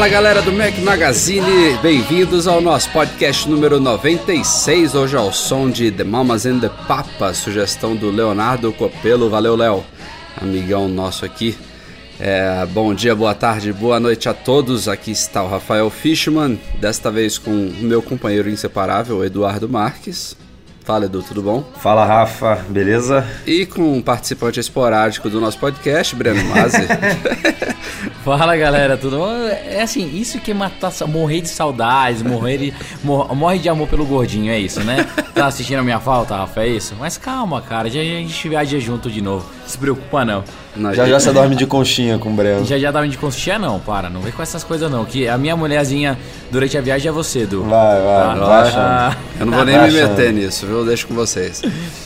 Fala galera do Mac Magazine, bem-vindos ao nosso podcast número 96. Hoje ao som de The Mamas and the Papas, sugestão do Leonardo Copelo. Valeu, Léo, amigão nosso aqui. É, bom dia, boa tarde, boa noite a todos. Aqui está o Rafael Fishman, desta vez com meu companheiro inseparável, Eduardo Marques. Fala, Edu, tudo bom? Fala Rafa, beleza? E com um participante esporádico do nosso podcast, Breno Mazzi. Fala galera, tudo bom? É assim, isso que é matar, morrer de saudades, morrer de, mor- morre de amor pelo gordinho, é isso, né? Tá assistindo a minha falta, Rafa, é isso? Mas calma, cara, já, já a gente viaja junto de novo. Se preocupa não. Não, Já já você dorme de conchinha com o Breno. Já já dá de conchinha não, para, não vem com essas coisas não, que a minha mulherzinha durante a viagem é você, Du. Vai, vai, Tá? vai achando. Ah, Eu não vou nem Tá me achando. meter nisso, viu? Deixa com vocês.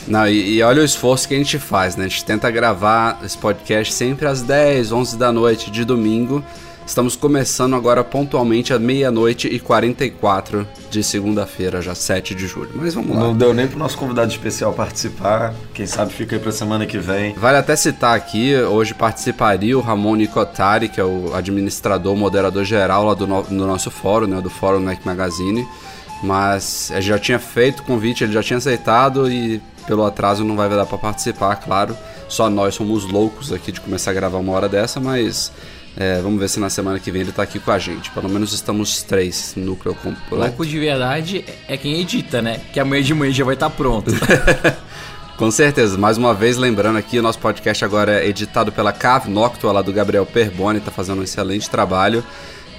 Não, e, e olha o esforço que a gente faz, né? A gente tenta gravar esse podcast sempre às 10, 11 da noite de domingo. Estamos começando agora pontualmente à meia-noite e 44 de segunda-feira, já 7 de julho. Mas vamos lá. Não deu nem pro nosso convidado especial participar. Quem sabe fica aí pra semana que vem. Vale até citar aqui, hoje participaria o Ramon Nicotari, que é o administrador, moderador geral lá do, no- do nosso fórum, né, do Fórum Mac Magazine. Mas ele já tinha feito o convite, ele já tinha aceitado e pelo atraso não vai dar para participar, claro. Só nós somos loucos aqui de começar a gravar uma hora dessa, mas é, vamos ver se na semana que vem ele tá aqui com a gente. Pelo menos estamos três, núcleo completo. louco de verdade é quem edita, né? Que amanhã de manhã já vai estar pronto. Com certeza, mais uma vez lembrando aqui, o nosso podcast agora é editado pela Cave Noctua, lá do Gabriel Perboni, tá fazendo um excelente trabalho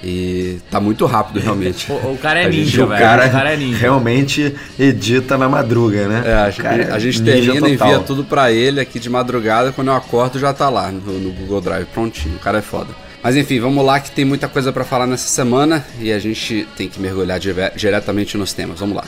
e tá muito rápido realmente. O, o cara é A gente- ninja, o velho. cara, o cara é ninja. realmente edita na madruga, né? É, a, O cara é a gente ninja termina e envia tudo pra ele aqui de madrugada, quando eu acordo já tá lá no, no Google Drive prontinho, o cara é foda. Mas enfim, vamos lá que tem muita coisa pra falar nessa semana e a gente tem que mergulhar diretamente nos temas, vamos lá.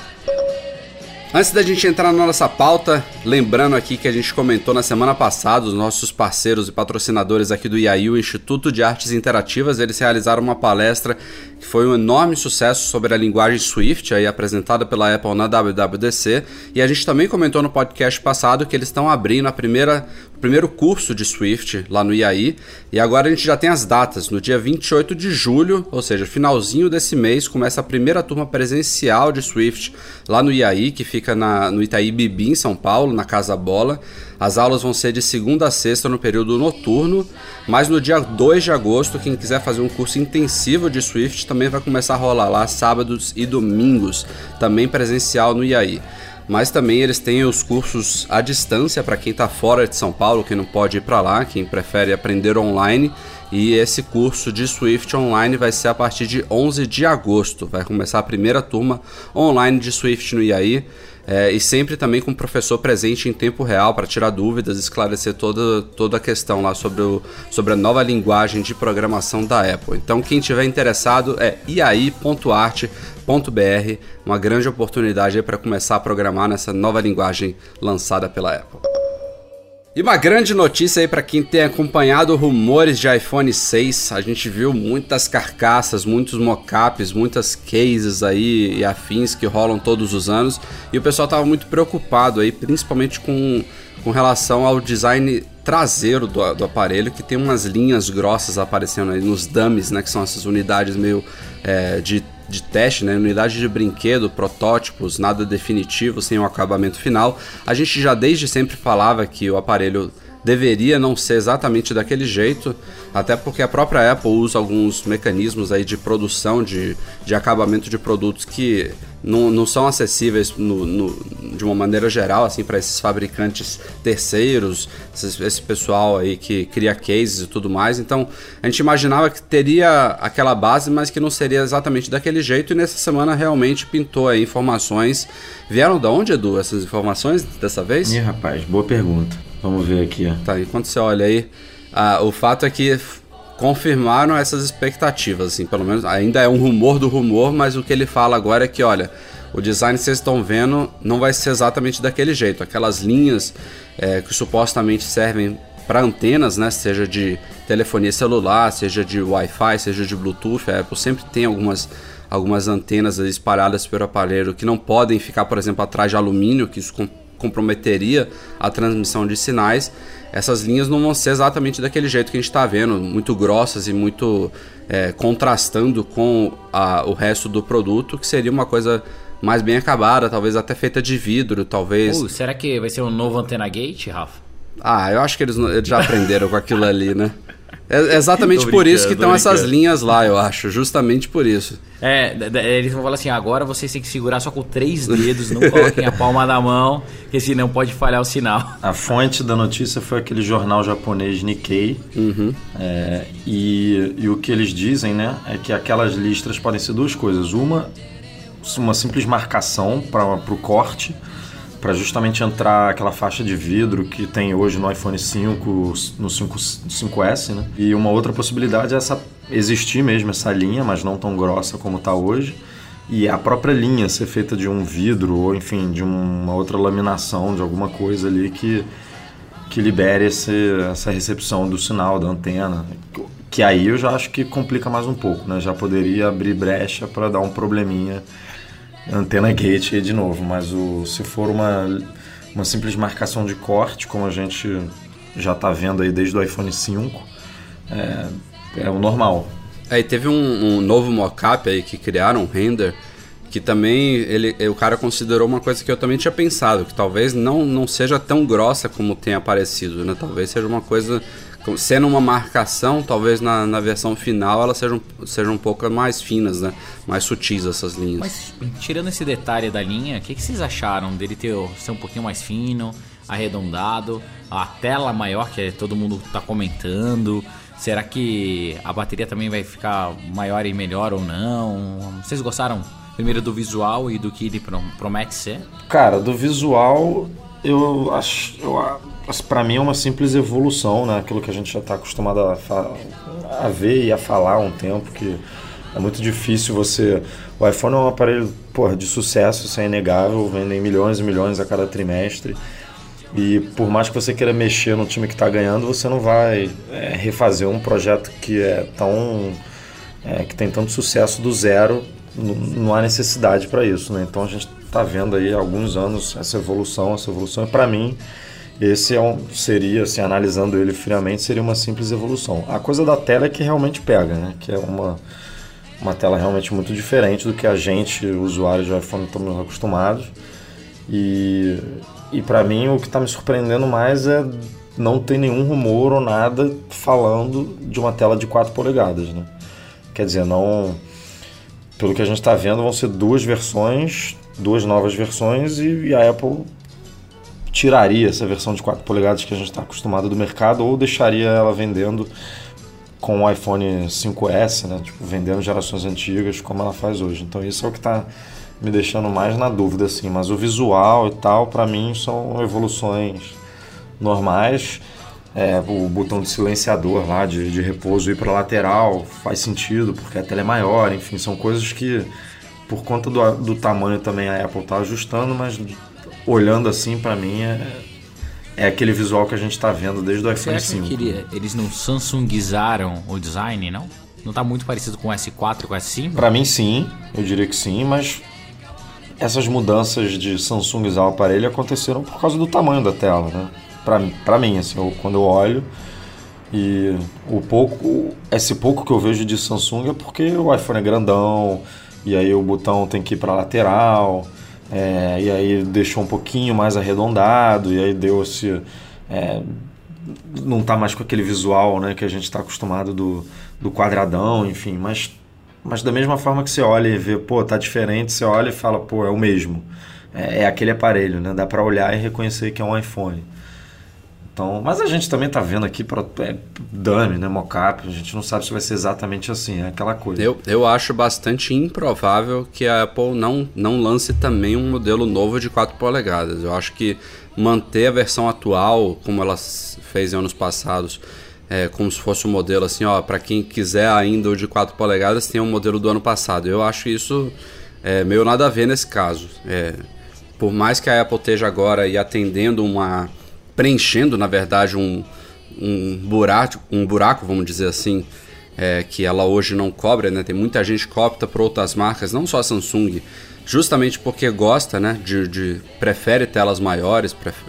Antes da gente entrar na nossa pauta, lembrando aqui que a gente comentou na semana passada, os nossos parceiros e patrocinadores aqui do IAI, o Instituto de Artes Interativas, eles realizaram uma palestra que foi um enorme sucesso sobre a linguagem Swift, aí apresentada pela Apple na WWDC, e a gente também comentou no podcast passado que eles estão abrindo a primeira, primeiro curso de Swift lá no IAI, e agora a gente já tem as datas, no dia 28 de julho, ou seja, finalzinho desse mês, começa a primeira turma presencial de Swift lá no IAI, que fica na, no Itaí Bibi, em São Paulo, na Casa Bola. As aulas vão ser de segunda a sexta no período noturno, mas no dia 2 de agosto, quem quiser fazer um curso intensivo de Swift também vai começar a rolar lá sábados e domingos, também presencial no IAI. Mas também eles têm os cursos à distância para quem está fora de São Paulo, quem não pode ir para lá, quem prefere aprender online. E esse curso de Swift online vai ser a partir de 11 de agosto. Vai começar a primeira turma online de Swift no IAI. É, e sempre também com o professor presente em tempo real para tirar dúvidas, esclarecer toda, toda a questão lá sobre, o, sobre a nova linguagem de programação da Apple. Então, quem tiver interessado é uma grande oportunidade para começar a programar nessa nova linguagem lançada pela Apple. E uma grande notícia aí para quem tem acompanhado rumores de iPhone 6. A gente viu muitas carcaças, muitos mockups, muitas cases aí e afins que rolam todos os anos. E o pessoal tava muito preocupado aí, principalmente com, com relação ao design traseiro do, do aparelho, que tem umas linhas grossas aparecendo aí nos dummies, né? Que são essas unidades meio é, de de teste, né, unidade de brinquedo, protótipos, nada definitivo, sem o acabamento final. A gente já desde sempre falava que o aparelho deveria não ser exatamente daquele jeito, até porque a própria Apple usa alguns mecanismos aí de produção, de, de acabamento de produtos que não, não são acessíveis no, no- de uma maneira geral assim para esses fabricantes terceiros, esses- esse pessoal aí que cria cases e tudo mais. Então a gente imaginava que teria aquela base, mas que não seria exatamente daquele jeito. E nessa semana realmente pintou aí informações. Vieram da onde, Edu, essas informações dessa vez? Ih, rapaz, boa pergunta. Vamos ver aqui. Tá, enquanto você olha aí, ah, o fato é que confirmaram essas expectativas, assim, pelo menos ainda é um rumor do rumor, mas o que ele fala agora é que, olha, o design que vocês estão vendo não vai ser exatamente daquele jeito. Aquelas linhas eh, que supostamente servem para antenas, né, seja de telefonia celular, seja de Wi-Fi, seja de Bluetooth, a Apple sempre tem algumas algumas antenas espalhadas pelo aparelho que não podem ficar, por exemplo, atrás de alumínio, que isso comprometeria a transmissão de sinais. Essas linhas não vão ser exatamente daquele jeito que a gente está vendo, muito grossas e muito é, contrastando com a- o resto do produto, que seria uma coisa mais bem acabada, talvez até feita de vidro, talvez. Uh, será que vai ser um novo Antena Gate, Rafa? Ah, eu acho que eles, eles já aprenderam com aquilo ali, né? É exatamente Tô por isso que estão essas linhas lá, eu acho. Justamente por isso. É, eles vão falar assim, agora vocês têm que segurar só com três dedos, não coloquem a palma da mão, porque senão pode falhar o sinal. A fonte da notícia foi aquele jornal japonês Nikkei. É, e, e o que eles dizem, né, é que aquelas listras podem ser duas coisas. Uma, uma simples marcação para o corte, para justamente entrar aquela faixa de vidro que tem hoje no iPhone 5, no 5, 5S, né? E uma outra possibilidade é essa existir mesmo essa linha, mas não tão grossa como está hoje. E a própria linha ser feita de um vidro ou, enfim, de uma outra laminação, de alguma coisa ali que, que libere esse, essa recepção do sinal da antena. Que aí eu já acho que complica mais um pouco, né? Já poderia abrir brecha para dar um probleminha antena gate de novo, mas o, se for uma, uma simples marcação de corte, como a gente já está vendo aí desde o iPhone 5, é, é o normal. Aí teve um, um novo mockup aí que criaram, um render, que também ele, o cara considerou uma coisa que eu também tinha pensado, que talvez não, não seja tão grossa como tem aparecido, né? Talvez seja uma coisa, sendo uma marcação, talvez na, na versão final elas sejam, sejam um pouco mais finas, né? Mais sutis essas linhas. Mas tirando esse detalhe da linha, o que, que vocês acharam dele ter, ser um pouquinho mais fino, arredondado, a tela maior que todo mundo tá comentando? Será que a bateria também vai ficar maior e melhor ou não? Vocês gostaram primeiro do visual e do que ele pro- promete ser? Cara, do visual, eu acho. Eu, a- pra mim é uma simples evolução, né? Aquilo que a gente já está acostumado a, a ver e a falar há um tempo, que é muito difícil você. O iPhone é um aparelho porra, de sucesso, isso é inegável, vendem milhões e milhões a cada trimestre. E por mais que você queira mexer no time que está ganhando, você não vai é, refazer um projeto que é tão. é, que tem tanto sucesso do zero. Não há necessidade para isso, né? Então a gente está vendo aí há alguns anos essa evolução, essa evolução. E para mim, esse é um, seria, assim, analisando ele friamente, seria uma simples evolução. A coisa da tela é que realmente pega, né? Que é uma, uma tela realmente muito diferente do que a gente, usuários de iPhone, estamos acostumados. E, e para mim o que está me surpreendendo mais é não ter nenhum rumor ou nada falando de uma tela de 4 polegadas, né? Quer dizer, não. Pelo que a gente está vendo, vão ser duas versões, duas novas versões, e, e a Apple tiraria essa versão de 4 polegadas que a gente está acostumado do mercado ou deixaria ela vendendo com o iPhone 5S, né? Tipo, vendendo gerações antigas como ela faz hoje. Então isso é o que está me deixando mais na dúvida, assim. Mas o visual e tal, para mim, são evoluções normais. É, o botão de silenciador lá, de, de repouso ir para lateral, faz sentido, porque a tela é maior, enfim, são coisas que, por conta do, do tamanho também, a Apple está ajustando, mas olhando assim, para mim, é, é aquele visual que a gente está vendo desde o iPhone acha 5. que ele- eles não Samsungizaram o design, não? Não tá muito parecido com o S4 e com o S5? Para mim, sim, eu diria que sim, mas essas mudanças de Samsungizar o aparelho aconteceram por causa do tamanho da tela, né? Pra mim, assim, eu- quando eu olho e o pouco, esse pouco que eu vejo de Samsung é porque o iPhone é grandão e aí o botão tem que ir para lateral é, e aí deixou um pouquinho mais arredondado e aí deu esse é, não tá mais com aquele visual, né, que a gente está acostumado do, do quadradão, enfim, mas, mas da mesma forma que você olha e vê, pô, tá diferente, você olha e fala, pô, é o mesmo. É, é aquele aparelho, né? Dá para olhar e reconhecer que é um iPhone. Então, mas a gente também tá vendo aqui para é, dummy, né, mockup, a gente não sabe se vai ser exatamente assim, é aquela coisa. Eu, eu acho bastante improvável que a Apple não, não lance também um modelo novo de 4 polegadas. Eu acho que manter a versão atual, como ela fez em anos passados, é, como se fosse um modelo assim, ó, para quem quiser ainda o de 4 polegadas, tem um modelo do ano passado. Eu acho isso é, meio nada a ver nesse caso. É, por mais que a Apple esteja agora aí atendendo uma. Preenchendo, na verdade, um, um, buraco, um buraco, vamos dizer assim, é, que ela hoje não cobra, né? Tem muita gente que opta por outras marcas, não só a Samsung, justamente porque gosta, né? De, de- prefere telas maiores, pref-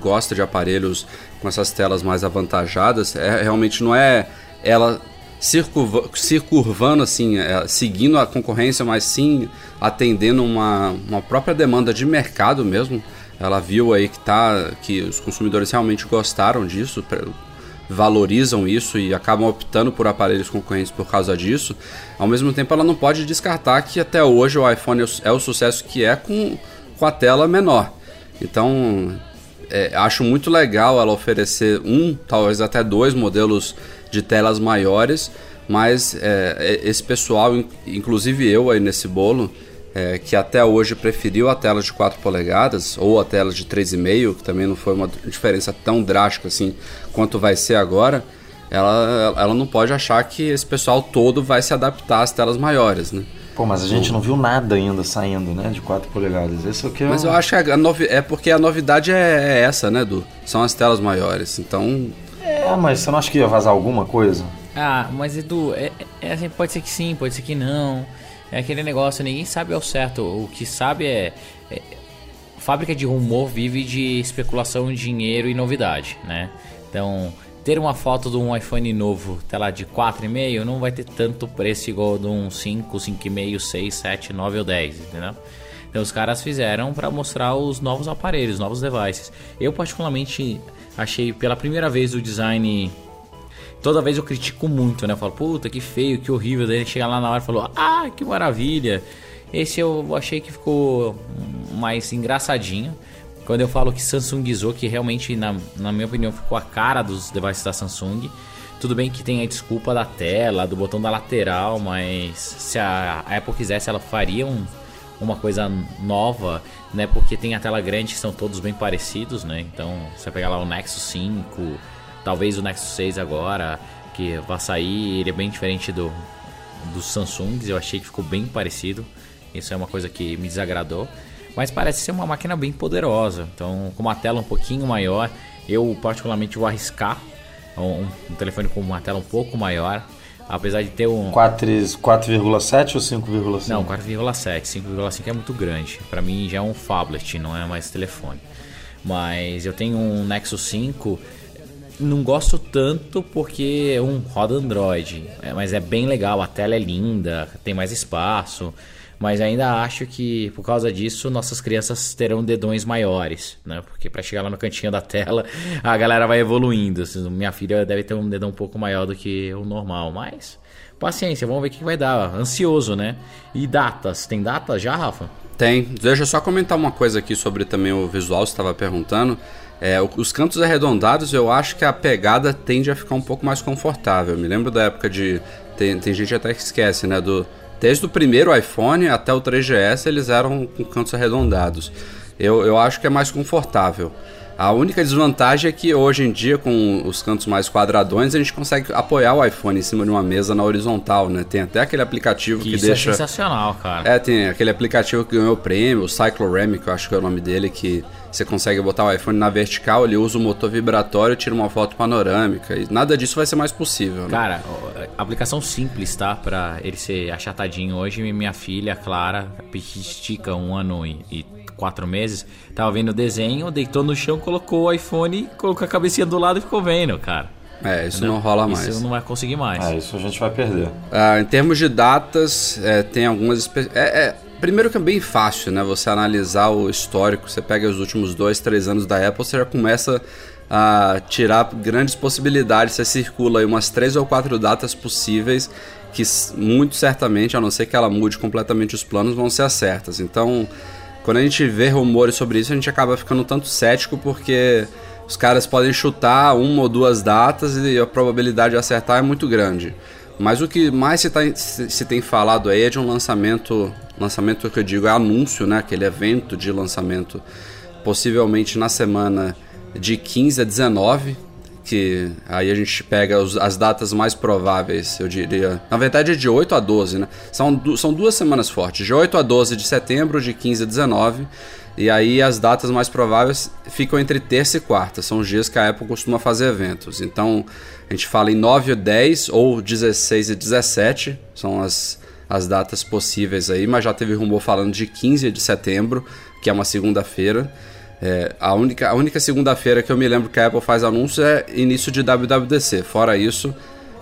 gosta de aparelhos com essas telas mais avantajadas. É, realmente não é ela circurvando assim, é, seguindo a concorrência, mas sim atendendo uma, uma própria demanda de mercado mesmo. Ela viu aí que tá que os consumidores realmente gostaram disso, valorizam isso e acabam optando por aparelhos concorrentes por causa disso. Ao mesmo tempo, ela não pode descartar que até hoje o iPhone é o- é o sucesso que é com, com a tela menor. Então, é, acho muito legal ela oferecer um, talvez até dois modelos de telas maiores, mas é, é, esse pessoal, in- inclusive eu aí nesse bolo, é, que até hoje preferiu a tela de 4 polegadas ou a tela de 3,5, que também não foi uma diferença tão drástica assim quanto vai ser agora, ela, ela não pode achar que esse pessoal todo vai se adaptar às telas maiores, né? Pô, mas a gente não viu nada ainda saindo, né, de 4 polegadas. Esse aqui é Mas o- eu acho que a novi- é porque a novidade é, é essa, né, Du? São as telas maiores. Então, É, mas você não acha que ia vazar alguma coisa? Ah, mas Edu, é, é assim, pode ser que sim, pode ser que não. É aquele negócio, ninguém sabe ao certo. O que sabe é, é- Fábrica de rumor vive de especulação, dinheiro e novidade, né? Então, ter uma foto de um iPhone novo, sei lá, de 4,5, não vai ter tanto preço igual de um 5, 5,5, 6, 7, 9 ou 10, entendeu? Então os caras fizeram para mostrar os novos aparelhos, novos devices. Eu particularmente achei pela primeira vez o design Toda vez eu critico muito, né? Eu falo, puta, que feio, que horrível. Daí ele chega lá na hora e falou, ah, que maravilha. Esse eu achei que ficou mais engraçadinho. Quando eu falo que Samsungizou, que realmente, na, na minha opinião, ficou a cara dos devices da Samsung. Tudo bem que tem a desculpa da tela, do botão da lateral, mas se a Apple quisesse, ela faria um, uma coisa nova, né? Porque tem a tela grande que são todos bem parecidos, né? Então, você pegar lá o Nexus 5, talvez o Nexus 6 agora, que vai sair, ele é bem diferente do dos Samsungs, eu achei que ficou bem parecido. Isso é uma coisa que me desagradou, mas parece ser uma máquina bem poderosa. Então, com uma tela um pouquinho maior, eu particularmente vou arriscar um, um telefone com uma tela um pouco maior, apesar de ter um 4 4,7 ou 5,5? não, 4,7. 5,5 é muito grande. Pra mim já é um phablet, não é mais telefone. Mas eu tenho um Nexus 5. Não gosto tanto porque um roda Android. É, mas é bem legal, a tela é linda, tem mais espaço. Mas ainda acho que por causa disso nossas crianças terão dedões maiores, né? Porque pra chegar lá no cantinho da tela a galera vai evoluindo. Minha filha deve ter um dedão um pouco maior do que o normal, mas paciência, vamos ver o que vai dar. Ansioso, né? E datas, tem data já, Rafa? tem. Deixa eu só comentar uma coisa aqui sobre também o visual, você estava perguntando. É, os cantos arredondados, eu acho que a pegada tende a ficar um pouco mais confortável. Me lembro da época de. Tem, tem gente até que esquece, né? Do, desde o primeiro iPhone até o 3GS, eles eram com cantos arredondados. Eu, eu acho que é mais confortável. A única desvantagem é que hoje em dia, com os cantos mais quadradões, a gente consegue apoiar o iPhone em cima de uma mesa na horizontal, né? Tem até aquele aplicativo que, Que isso deixa. é sensacional, cara. É, tem aquele aplicativo que ganhou o prêmio, o Cyclorama, que eu acho que é o nome dele, que você consegue botar o iPhone na vertical, ele usa o motor vibratório e tira uma foto panorâmica. E nada disso vai ser mais possível, né? Cara, aplicação simples, tá? Pra ele ser achatadinho hoje. Minha filha, Clara, estica um ano e, e quatro meses, tava vendo o desenho, deitou no chão, colocou o iPhone, colocou a cabecinha do lado e ficou vendo, cara. É, isso não rola mais. Isso não vai conseguir mais. É, isso a gente vai perder. Ah, em termos de datas, é, tem algumas. É, é, primeiro que é bem fácil, né? Você analisar o histórico. Você pega os últimos dois, três anos da Apple, você já começa a tirar grandes possibilidades. Você circula aí umas três ou quatro datas possíveis que muito certamente, a não ser que ela mude completamente os planos, vão ser as certas. Então, quando a gente vê rumores sobre isso, a gente acaba ficando tanto cético porque os caras podem chutar uma ou duas datas e a probabilidade de acertar é muito grande. Mas o que mais se, tá- se- se tem falado aí é de um lançamento, lançamento que eu digo é anúncio, né? Aquele evento de lançamento, possivelmente na semana de 15 a 19, que aí a gente pega os- as datas mais prováveis, eu diria. Na verdade é de 8 a 12, né? São, du- são duas semanas fortes, de 8 a 12 de setembro, de 15 a 19. E aí as datas mais prováveis ficam entre terça e quarta, são os dias que a Apple costuma fazer eventos. Então a gente fala em 9 e 10 ou 16 e 17, são as, as datas possíveis aí, mas já teve rumor falando de 15 de setembro, que é uma segunda-feira. É, a única, a única segunda-feira que eu me lembro que a Apple faz anúncio é início de WWDC. Fora isso,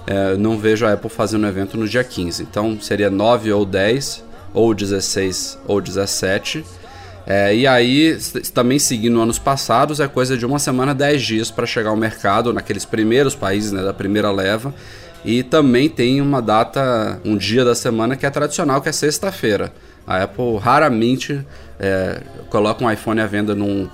é, não vejo a Apple fazendo evento no dia 15. Então seria 9 ou 10, ou 16 ou 17. É, e aí, também seguindo anos passados, é coisa de uma semana, 10 dias para chegar ao mercado naqueles primeiros países né, da primeira leva. E também tem uma data, um dia da semana que é tradicional, que é sexta-feira. A Apple raramente é, coloca um iPhone à venda num,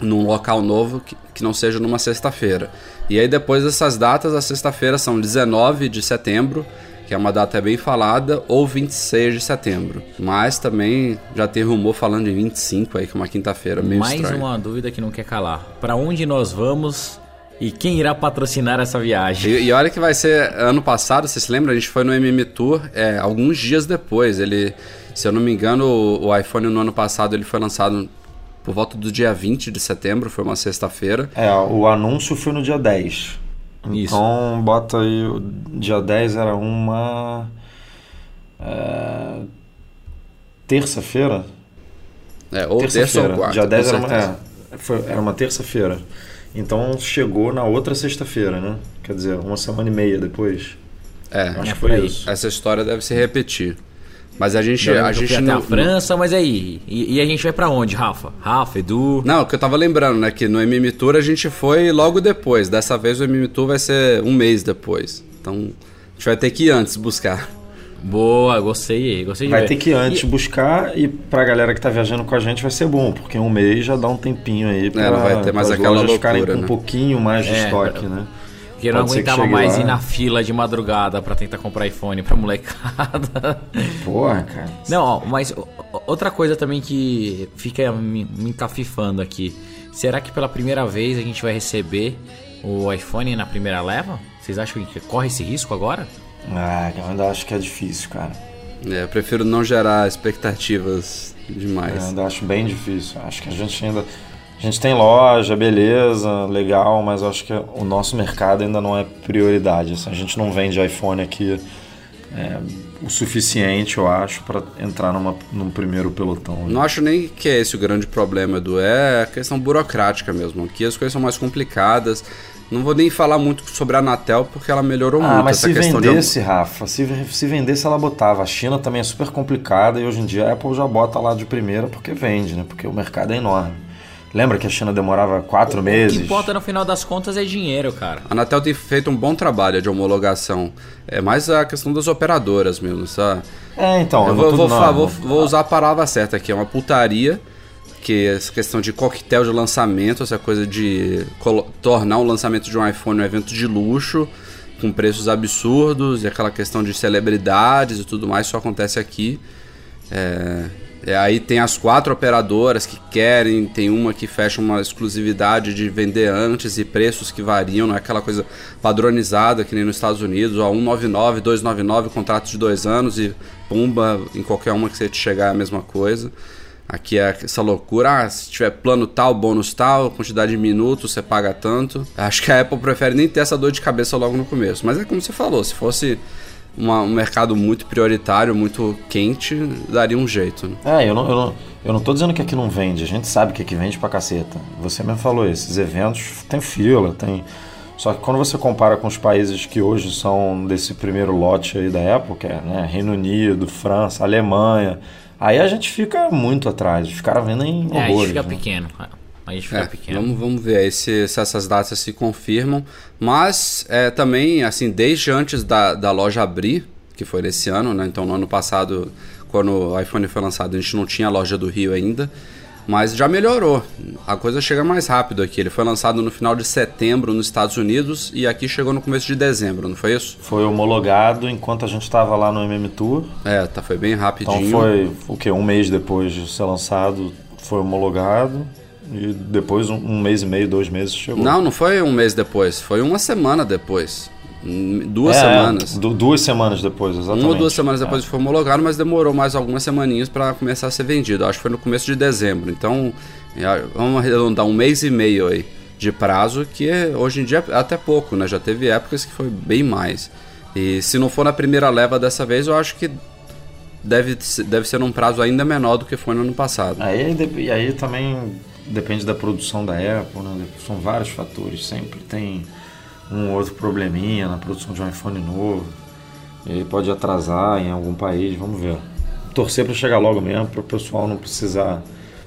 num local novo que, que não seja numa sexta-feira. E aí depois dessas datas, as sexta-feiras são 19 de setembro, que é uma data bem falada, ou 26 de setembro. Mas também já tem rumor falando em 25 aí, que é uma quinta-feira, meio Mais estranho. uma dúvida que não quer calar. Pra onde nós vamos e quem irá patrocinar essa viagem? E, e olha que vai ser ano passado, você se lembra? A gente foi no MM Tour é, alguns dias depois. Ele, se eu não me engano, o, o iPhone no ano passado ele foi lançado por volta do dia 20 de setembro, foi uma sexta-feira. É, o anúncio foi no dia 10. Isso. Então, bota aí, o dia 10 era uma. é, terça-feira? É, ou terça ou Terça-feira. quarta. Dia 10 com era uma, é, foi- era uma terça-feira. Então chegou na outra sexta-feira, né? Quer dizer, uma semana e meia depois. É, Acho É que foi aí. isso. essa história deve se repetir. Mas a gente, Eu lembro a gente fui até não, a França, mas aí? E, e a gente vai pra onde, Rafa? Rafa, Edu? Não, o que eu tava lembrando, né? Que no MM Tour a gente foi logo depois. Dessa vez o MM Tour vai ser um mês depois. Então a gente vai ter que ir antes buscar. Boa, gostei, gostei de Vai ver. ter que ir antes E- buscar e pra galera que tá viajando com a gente vai ser bom, porque um mês já dá um tempinho aí pra, não vai ter mais aquela lojas ficarem loucura, com né? um pouquinho mais de É, estoque, né? Porque eu não aguentava mais lá. ir na fila de madrugada pra tentar comprar iPhone pra molecada. Porra, cara. Não, ó, mas outra coisa também que fica me, me encafifando aqui. Será que pela primeira vez a gente vai receber o iPhone na primeira leva? Vocês acham que corre esse risco agora? Ah, eu ainda acho que é difícil, cara. É, eu prefiro não gerar expectativas Eu demais. ainda acho bem difícil. Acho que a gente ainda. A gente tem loja, beleza, legal, mas eu acho que o nosso mercado ainda não é prioridade. assim, a gente não vende iPhone aqui é, o suficiente, eu acho, para entrar numa, num primeiro pelotão. Não acho nem que é esse o grande problema, Edu. É a questão burocrática mesmo. Aqui as coisas são mais complicadas. Não vou nem falar muito sobre a Anatel porque ela melhorou Ah, muito mas essa se questão vendesse, Rafa, se, se vendesse ela botava. A China também é super complicada e hoje em dia a Apple já bota lá de primeira porque vende, né? Porque o mercado é enorme. Lembra que a China demorava quatro O meses? que importa no final das contas é dinheiro, cara. A Anatel tem feito um bom trabalho de homologação. É mais a questão das operadoras mesmo, sabe? É, então. Eu não vou, vou vou- vou usar a palavra certa aqui, é uma putaria. Que essa questão de coquetel de lançamento, essa coisa de tornar o lançamento de um iPhone um evento de luxo, com preços absurdos, e aquela questão de celebridades e tudo mais, só acontece aqui. É, é, aí tem as quatro operadoras que querem, tem uma que fecha uma exclusividade de vender antes e preços que variam, não é aquela coisa padronizada que nem nos Estados Unidos, ó, 199, 299, contrato de dois anos e pumba, em qualquer uma que você chegar é a mesma coisa. Aqui é essa loucura, ah, se tiver plano tal, bônus tal, quantidade de minutos, você paga tanto. Acho que a Apple prefere nem ter essa dor de cabeça logo no começo. Mas é como você falou, se fosse uma- um mercado muito prioritário, muito quente, daria um jeito. né? É, eu não, eu, não, eu não tô dizendo que aqui não vende, a gente sabe que aqui vende pra caceta. Você mesmo falou, esses eventos tem fila, tem. Só que quando você compara com os países que hoje são desse primeiro lote aí da Apple, que é né, Reino Unido, França, Alemanha, aí a gente fica muito atrás. Os caras vendem É, a gente horrores. fica né? pequeno. A gente fica É, pequeno. vamos, vamos ver aí se, se essas datas se confirmam. Mas é, também, assim, desde antes da, da loja abrir, que foi nesse ano, né? Então no ano passado, quando o iPhone foi lançado, a gente não tinha a loja do Rio ainda. Mas já melhorou. A coisa chega mais rápido aqui. Ele foi lançado no final de setembro nos Estados Unidos e aqui chegou no começo de dezembro, não foi isso? Foi homologado enquanto a gente estava lá no MM Tour. É, tá, foi bem rapidinho. Então foi o que? Um mês depois de ser lançado, foi homologado. E depois, um, um mês e meio, dois meses chegou. Não, não foi um mês depois, foi uma semana depois. Duas É, semanas. du- duas semanas depois, exatamente. Uma ou duas semanas É. depois foi homologado, mas demorou mais algumas semaninhas para começar a ser vendido. Acho que foi no começo de dezembro. Então, é, vamos arredondar um mês e meio aí de prazo, que é, hoje em dia é até pouco, né? Já teve épocas que foi bem mais. E se não for na primeira leva dessa vez, eu acho que deve, ser- deve ser num prazo ainda menor do que foi no ano passado. Aí, e aí também depende da produção da Apple, né? São vários fatores. Sempre tem um outro probleminha na produção de um iPhone novo. E aí pode atrasar em algum país, vamos ver. Torcer para chegar logo mesmo, para o pessoal não precisar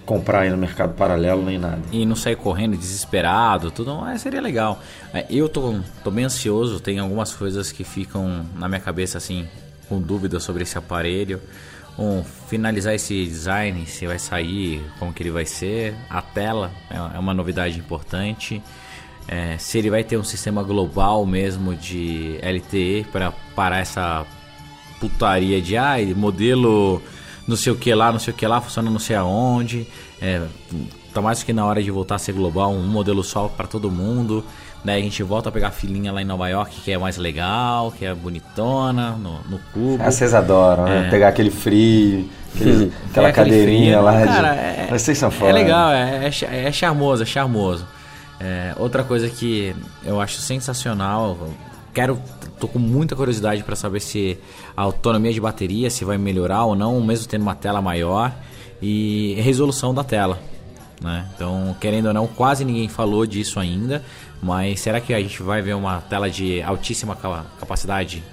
comprar aí no mercado paralelo nem nada. E não sair correndo desesperado, tudo, mas seria legal. É, Eu tô, tô bem ansioso, tem algumas coisas que ficam na minha cabeça assim, com dúvidas sobre esse aparelho. Um, finalizar esse design, se vai sair, como que ele vai ser. A tela é é uma novidade importante. É, se ele vai ter um sistema global mesmo de LTE para parar essa putaria de ai, modelo não sei o que lá, não sei o que lá, funciona não sei aonde. É, tá mais que na hora de voltar a ser global, um modelo só para todo mundo. Né? A gente volta a pegar a filinha lá em Nova York, que é mais legal, que é bonitona, no, no cubo. Ah, vocês adoram, né? É. Pegar aquele frio, aquele- aquela É aquele cadeirinha frio, lá. Cara, de... é, Vocês são é foda. legal, é, é, é charmoso, é charmoso. É, outra coisa que eu acho sensacional, quero, tô com muita curiosidade para saber se a autonomia de bateria se vai melhorar ou não, mesmo tendo uma tela maior e resolução da tela. Né? Então, querendo ou não, quase ninguém falou disso ainda, mas será que a gente vai ver uma tela de altíssima ca- capacidade,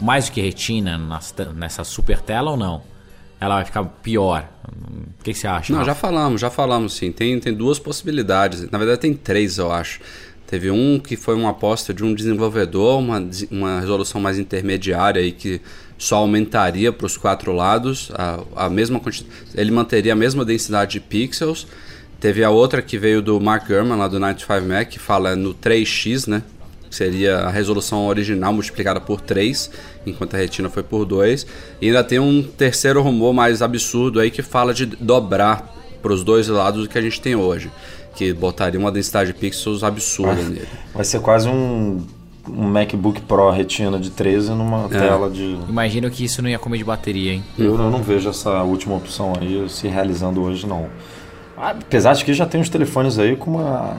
mais do que retina nessa super tela ou não? Ela vai ficar pior? O que, que você acha? Não, Rafa? já falamos, já falamos sim. Tem, tem duas possibilidades. Na verdade, tem três, eu acho. Teve um que foi uma aposta de um desenvolvedor, uma, uma resolução mais intermediária e que só aumentaria para os quatro lados a, a mesma quantidade. Ele manteria a mesma densidade de pixels. Teve a outra que veio do Mark Gurman, lá do 95 Mac, que fala no 3x, né? que seria a resolução original multiplicada por 3, enquanto a retina foi por 2. E ainda tem um terceiro rumor mais absurdo aí que fala de dobrar para os dois lados do que a gente tem hoje, que botaria uma densidade de pixels absurda nele. Vai ser quase um, um MacBook Pro retina de 13 numa É. tela de. Imagino que isso não ia comer de bateria, hein? Eu, eu não vejo essa última opção aí se realizando hoje, não. Apesar de que já tem uns telefones aí com, uma,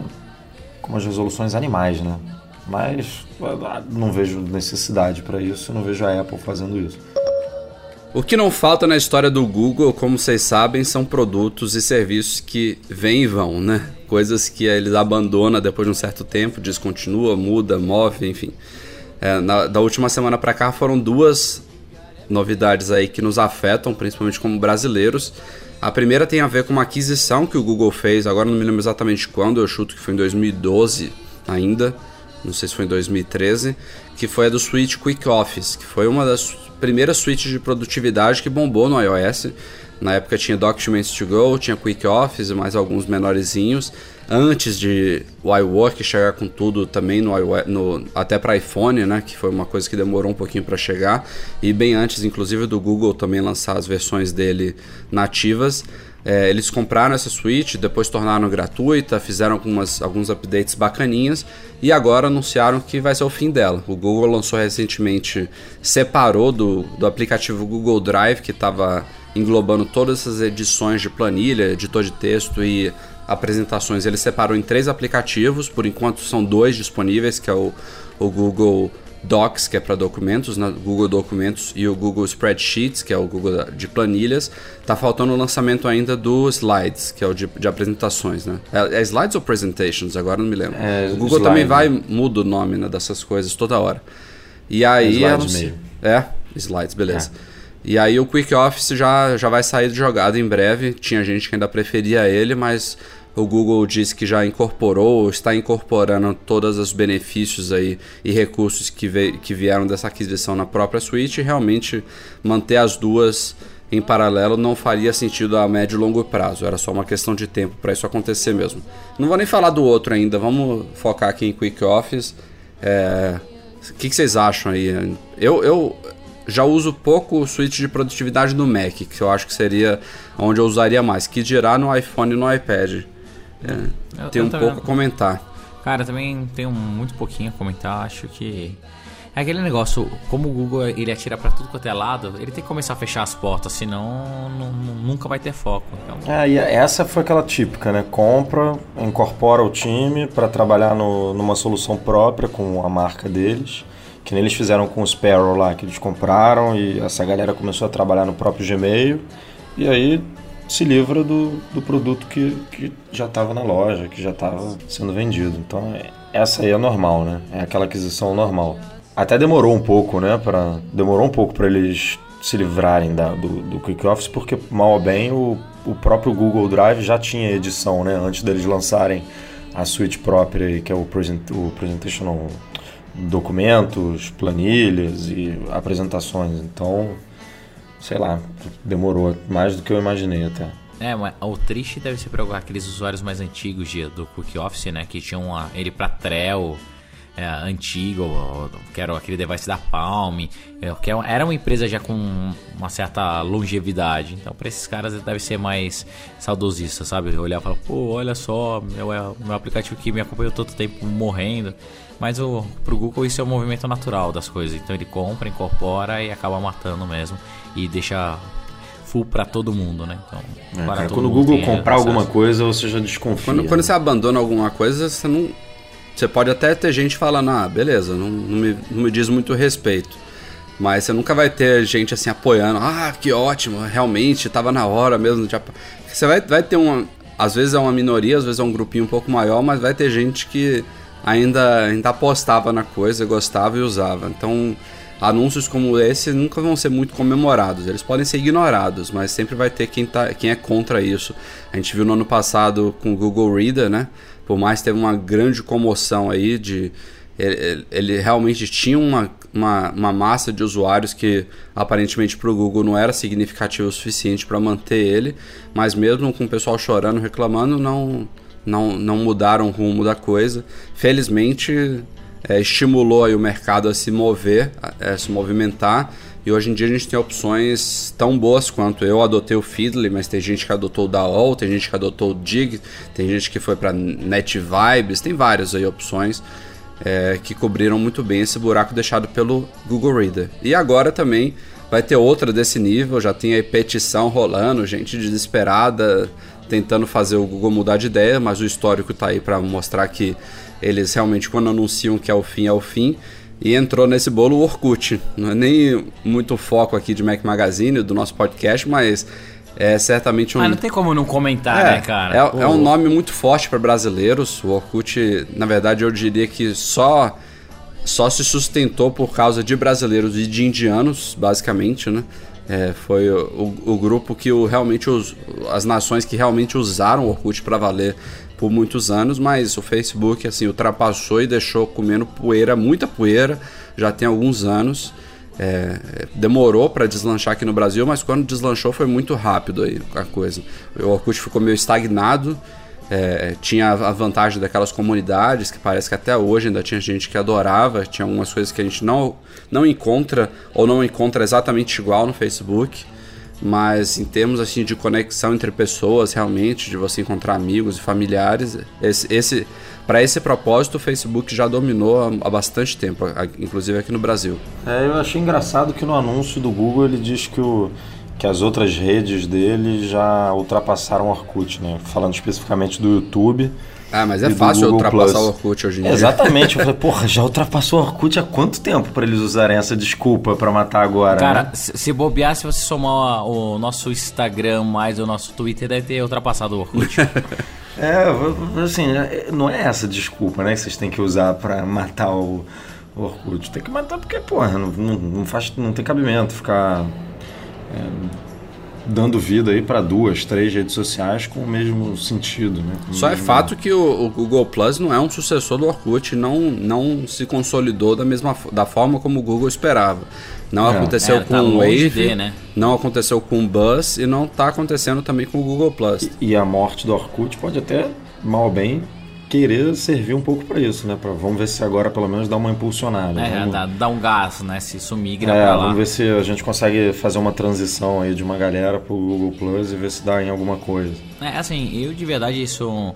com umas resoluções animais, né? Mas ah, não vejo necessidade para isso, não vejo a Apple fazendo isso. O que não falta na história do Google, como vocês sabem, são produtos e serviços que vêm e vão, né? Coisas que eles abandonam depois de um certo tempo, descontinua, muda, move, enfim. É, na- da última semana para cá foram duas novidades aí que nos afetam, principalmente como brasileiros. A primeira tem a ver com uma aquisição que o Google fez, agora não me lembro exatamente quando, eu chuto que foi em 2012 ainda, não sei se foi em 2013, que foi a do Suite Quick Office, que foi uma das primeiras suítes de produtividade que bombou no iOS. Na época tinha Documents to Go, tinha Quick Office e mais alguns menorzinhos. Antes de o iWork chegar com tudo também no, no até para iPhone, né, que foi uma coisa que demorou um pouquinho para chegar, e bem antes, inclusive, do Google também lançar as versões dele nativas. É, eles compraram essa suíte, depois tornaram gratuita, fizeram algumas, alguns updates bacaninhas e agora anunciaram que vai ser o fim dela. O Google lançou recentemente, separou do, do aplicativo Google Drive, que estava englobando todas essas edições de planilha, editor de texto e apresentações. Ele separou em três aplicativos, por enquanto são dois disponíveis, que é o, o Google Docs, que é para documentos, né? Google Documentos e o Google Spreadsheets, que é o Google de planilhas. Tá faltando o lançamento ainda do Slides, que é o de, de apresentações, né? É, é Slides ou Presentations? Agora não me lembro. É, o Google Slide. também vai muda o nome né, dessas coisas toda hora. E aí É eu não slide sei- mesmo. É, Slides, beleza. E aí o Quick Office já, já vai sair de jogada em breve. Tinha gente que ainda preferia ele, mas o Google disse que já incorporou, ou está incorporando todos os benefícios aí e recursos que, ve que vieram dessa aquisição na própria suíte. Realmente manter as duas em paralelo não faria sentido a médio e longo prazo. Era só uma questão de tempo para isso acontecer mesmo. Não vou nem falar do outro ainda. Vamos focar aqui em Quick Office. É... O que, que vocês acham aí? Eu, eu já uso pouco o suíte de produtividade no Mac, que eu acho que seria onde eu usaria mais. Que dirá no iPhone e no iPad. É, Eu tem um tô pouco vendo. a comentar. Cara, também tenho muito pouquinho a comentar. Acho que. É aquele negócio, como o Google ele atira pra tudo quanto é lado, ele tem que começar a fechar as portas, senão nu- nu- nunca vai ter foco. Então, É, e essa foi aquela típica, né? Compra, incorpora o time para trabalhar no- numa solução própria com a marca deles. Que nem eles fizeram com o Sparrow lá, que eles compraram e essa galera começou a trabalhar no próprio Gmail. E aí se livra do, do produto que, que já estava na loja, que já estava sendo vendido. Então é- essa aí é normal, né? É aquela aquisição normal. Até demorou um pouco, né? Pra, demorou um pouco para eles se livrarem da, do, do Quick Office, porque mal ou bem o, o próprio Google Drive já tinha edição, né? Antes deles lançarem a suite própria, que é o, present, o Presentation não, documentos, planilhas e apresentações. Então, sei lá, demorou mais do que eu imaginei até. É, mas o triste deve ser para aqueles usuários mais antigos de, do Quick Office, né? Que tinham a- ele pra Trell é, antigo, que era aquele device da Palm, é, que era uma empresa já com uma certa longevidade. Então, para esses caras deve ser mais saudosista, sabe? Olhar e falar, pô, olha só, meu, é- meu aplicativo que me acompanhou todo tempo morrendo. Mas o, pro Google isso é o movimento natural das coisas. Então ele compra, incorpora e acaba matando mesmo. E deixa full pra todo mundo, né? Então, É, para cara, quando o Google comprar acesso. alguma coisa, você já desconfia. Quando, quando você abandona alguma coisa, você não. Você pode até ter gente falando, ah, beleza, não, não, me, não me diz muito respeito. Mas você nunca vai ter gente assim apoiando, ah, que ótimo, realmente, tava na hora mesmo. de apa-". Você vai, vai ter uma. Às vezes é uma minoria, às vezes é um grupinho um pouco maior, mas vai ter gente que ainda, ainda apostava na coisa, gostava e usava. Então, anúncios como esse nunca vão ser muito comemorados. Eles podem ser ignorados, mas sempre vai ter quem, tá, quem é contra isso. A gente viu no ano passado com o Google Reader, né? Por mais que teve uma grande comoção aí de. Ele, ele realmente tinha uma, uma, uma massa de usuários que aparentemente para o Google não era significativo o suficiente para manter ele, mas mesmo com o pessoal chorando, reclamando, não, não, não mudaram o rumo da coisa. Felizmente, é, estimulou o mercado a se mover, a, a se movimentar. E hoje em dia a gente tem opções tão boas quanto eu adotei o Feedly, mas tem gente que adotou o DAO, tem gente que adotou o Dig, tem gente que foi para NetVibes, tem várias aí opções é, que cobriram muito bem esse buraco deixado pelo Google Reader. E agora também vai ter outra desse nível, já tem aí petição rolando, gente desesperada tentando fazer o Google mudar de ideia, mas o histórico tá aí para mostrar que eles realmente quando anunciam que é o fim é o fim. E entrou nesse bolo o Orkut. Não é nem muito foco aqui de Mac Magazine, do nosso podcast, mas é certamente um. Ah, não tem como não comentar, É, né, cara? é, é um nome muito forte para brasileiros. O Orkut, na verdade, eu diria que só só se sustentou por causa de brasileiros e de indianos, basicamente, né? É, foi o, o grupo que o, realmente os, as nações que realmente usaram o Orkut para valer por muitos anos, mas o Facebook assim ultrapassou e deixou comendo poeira, muita poeira, já tem alguns anos. É, demorou para deslanchar aqui no Brasil, mas quando deslanchou foi muito rápido aí a coisa. O Orkut ficou meio estagnado, é, tinha a vantagem daquelas comunidades que parece que até hoje ainda tinha gente que adorava, tinha algumas coisas que a gente não, não encontra ou não encontra exatamente igual no Facebook, mas em termos assim de conexão entre pessoas realmente, de você encontrar amigos e familiares, esse, esse para esse propósito o Facebook já dominou há, há bastante tempo, a- inclusive aqui no Brasil. É, eu achei engraçado que no anúncio do Google ele diz que, o, que as outras redes dele já ultrapassaram o Orkut, né? Falando especificamente do YouTube. Ah, mas é fácil Google ultrapassar Plus. o Orkut hoje em dia. Exatamente, eu falei, porra, já ultrapassou o Orkut há quanto tempo para eles usarem essa desculpa para matar agora? Cara, né? se bobear, se você somar o nosso Instagram mais o nosso Twitter, deve ter ultrapassado o Orkut. É, assim, é- não é essa desculpa, né, que vocês têm que usar para matar o, Orkut. Tem que matar porque, porra, não, não, não faz, não tem cabimento ficar é, dando vida aí para duas, três redes sociais com o mesmo sentido, né? Com Só é mesmo- fato que o, o Google Plus não é um sucessor do Orkut, não, não se consolidou da mesma da forma como o Google esperava. Não É. aconteceu É, com tá o Wave, de, né? não aconteceu com o Buzz e não está acontecendo também com o Google Plus. E a morte do Orkut pode até, mal ou bem, querer servir um pouco para isso, né? Pra, vamos ver se agora pelo menos dá uma impulsionada. É, vamos, dá, dá um gás, né? Se isso migra É, pra lá. vamos ver se a gente consegue fazer uma transição aí de uma galera pro Google Plus e ver se dá em alguma coisa. É, assim, eu de verdade sou um,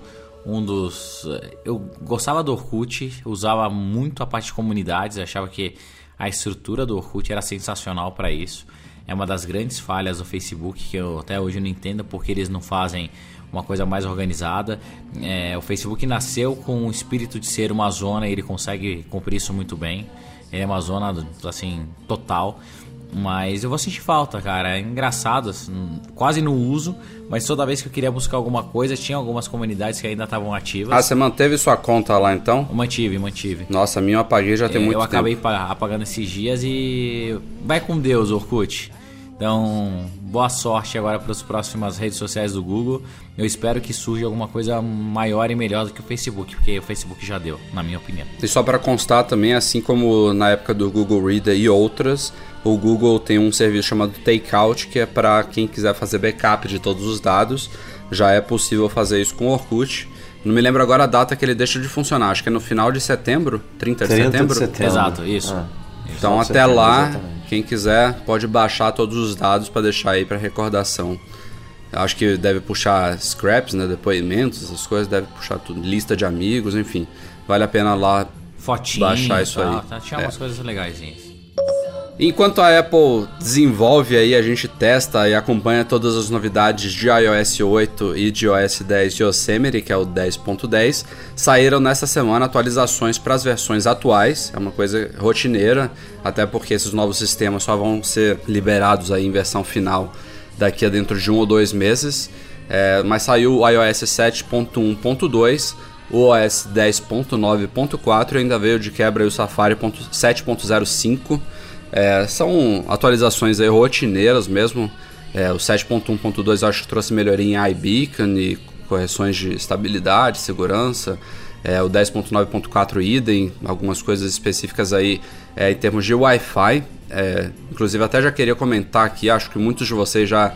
um dos. Eu gostava do Orkut, usava muito a parte de comunidades, achava que a estrutura do Orkut era sensacional para isso. É uma das grandes falhas do Facebook que eu até hoje não entendo porque eles não fazem uma coisa mais organizada. É, o Facebook nasceu com o espírito de ser uma zona e ele consegue cumprir isso muito bem. Ele é uma zona assim total. Mas eu vou sentir falta, cara. É engraçado, assim, quase não uso, mas toda vez que eu queria buscar alguma coisa, tinha algumas comunidades que ainda estavam ativas. Ah, você manteve sua conta lá então? Eu mantive, mantive. Nossa, a minha eu apaguei já tem É, muito eu tempo. acabei pa- apagando esses dias e vai com Deus, Orkut. Então, boa sorte agora para as próximas redes sociais do Google. Eu espero que surja alguma coisa maior e melhor do que o Facebook, porque o Facebook já deu, na minha opinião. E só para constar também, assim como na época do Google Reader e outras, o Google tem um serviço chamado Takeout, que é para quem quiser fazer backup de todos os dados. Já é possível fazer isso com o Orkut. Não me lembro agora a data que ele deixa de funcionar, acho que é no final de setembro, 30 de 30 setembro. de setembro. Exato, isso. Ah. Então de até setembro, lá, exatamente. Quem quiser pode baixar todos os dados para deixar aí para recordação. Acho que deve puxar scraps, né, depoimentos, essas coisas, deve puxar tudo, lista de amigos, enfim. Vale a pena lá Fotinho, Baixar isso tal, aí. tá? Tinha É. umas coisas legais. Enquanto a Apple desenvolve aí, a gente testa e acompanha todas as novidades de iOS 8 e de iOS 10 Yosemite, que é o 10.10, saíram nessa semana atualizações para as versões atuais, é uma coisa rotineira, até porque esses novos sistemas só vão ser liberados aí em versão final daqui a dentro de um ou dois meses. É, mas saiu o iOS 7.1.2, o OS 10.9.4 e ainda veio de quebra o Safari ponto- 7.05. É, são atualizações aí rotineiras mesmo. É, o 7.1.2 eu acho que trouxe melhoria em iBeacon e correções de estabilidade, segurança. É, o 10.9.4 idem, algumas coisas específicas aí é, em termos de Wi-Fi. É, inclusive até já queria comentar aqui, acho que muitos de vocês já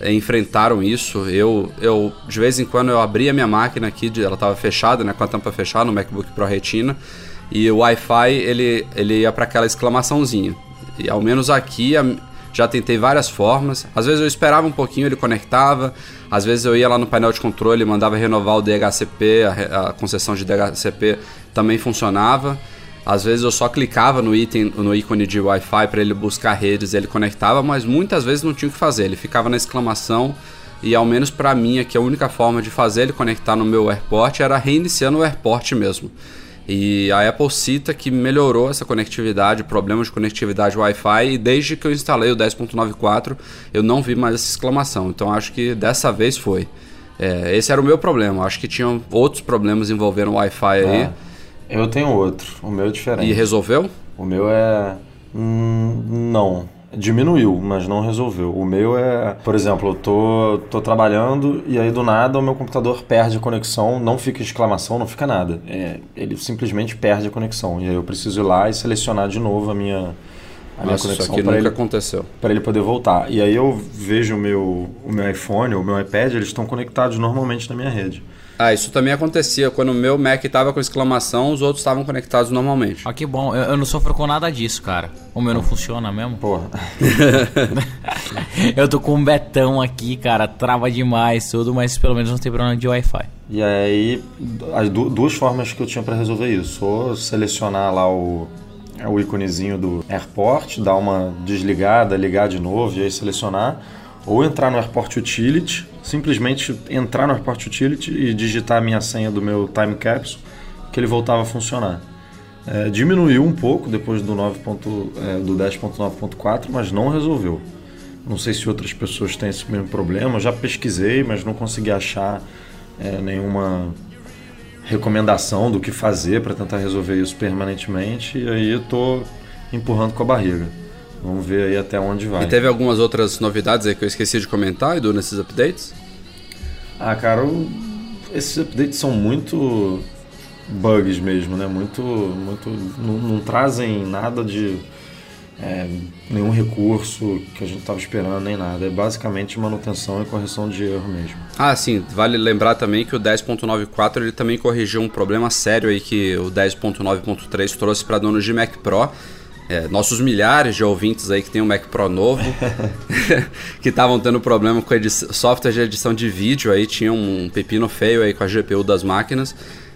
é, enfrentaram isso. Eu, eu de vez em quando eu abria a minha máquina aqui, ela estava fechada, né, com a tampa fechada no MacBook Pro Retina, e o Wi-Fi ele, ele ia para aquela exclamaçãozinha. E ao menos aqui já tentei várias formas. Às vezes eu esperava um pouquinho, ele conectava. Às vezes eu ia lá no painel de controle, mandava renovar o DHCP, a, a concessão de DHCP também funcionava. Às vezes eu só clicava no item, no ícone de Wi-Fi para ele buscar redes, ele conectava, mas muitas vezes não tinha o que fazer. Ele ficava na exclamação e ao menos para mim aqui a única forma de fazer ele conectar no meu AirPort era reiniciando o AirPort mesmo. E a Apple cita que melhorou essa conectividade, problemas de conectividade Wi-Fi, e desde que eu instalei o 10.94 eu não vi mais essa exclamação. Então acho que dessa vez foi. É, esse era o meu problema. Acho que tinham outros problemas envolvendo o Wi-Fi aí. É. Eu tenho outro, o meu é diferente. E resolveu? O meu é. hum, não. Diminuiu, mas não resolveu. O meu é. Por exemplo, eu tô, tô trabalhando e aí do nada o meu computador perde a conexão, não fica exclamação, não fica nada. É, ele simplesmente perde a conexão. E aí eu preciso ir lá e selecionar de novo a minha, a minha Nossa, isso conexão aqui para ele, aconteceu. pra ele poder voltar. E aí eu vejo o meu, o meu iPhone, o meu iPad, eles estão conectados normalmente na minha rede. Ah, isso também acontecia. Quando o meu Mac tava com exclamação, os outros estavam conectados normalmente. Ah, que bom. Eu, eu não sofro com nada disso, cara. O meu não funciona mesmo. Porra. eu tô com um betão aqui, cara. Trava demais tudo, mas pelo menos não tem problema de Wi-Fi. E aí, as du- duas formas que eu tinha para resolver isso. Ou selecionar lá o, o íconezinho do AirPort, dar uma desligada, ligar de novo e aí selecionar. Ou entrar no AirPort Utility, simplesmente entrar no AirPort Utility e digitar a minha senha do meu Time Capsule, que ele voltava a funcionar. É, diminuiu um pouco depois do, 9 ponto- é, do 10.9.4, mas não resolveu. Não sei se outras pessoas têm esse mesmo problema. Eu já pesquisei, mas não consegui achar é, nenhuma recomendação do que fazer para tentar resolver isso permanentemente. E aí eu tô empurrando com a barriga. Vamos ver aí até onde vai. E teve algumas outras novidades aí que eu esqueci de comentar, Edu, nesses updates? Ah, cara, o- esses updates são muito bugs mesmo, né? Muito, muito, não, não trazem nada de é, nenhum recurso que a gente tava esperando nem nada. É basicamente manutenção e correção de erro mesmo. Ah, sim, vale lembrar também que o 10.94 ele também corrigiu um problema sério aí que o 10.9.3 trouxe para donos de Mac Pro. É, nossos milhares de ouvintes aí que tem um Mac Pro novo, que estavam tendo problema com software de edição de vídeo aí, tinha um pepino feio aí com a GPU das máquinas.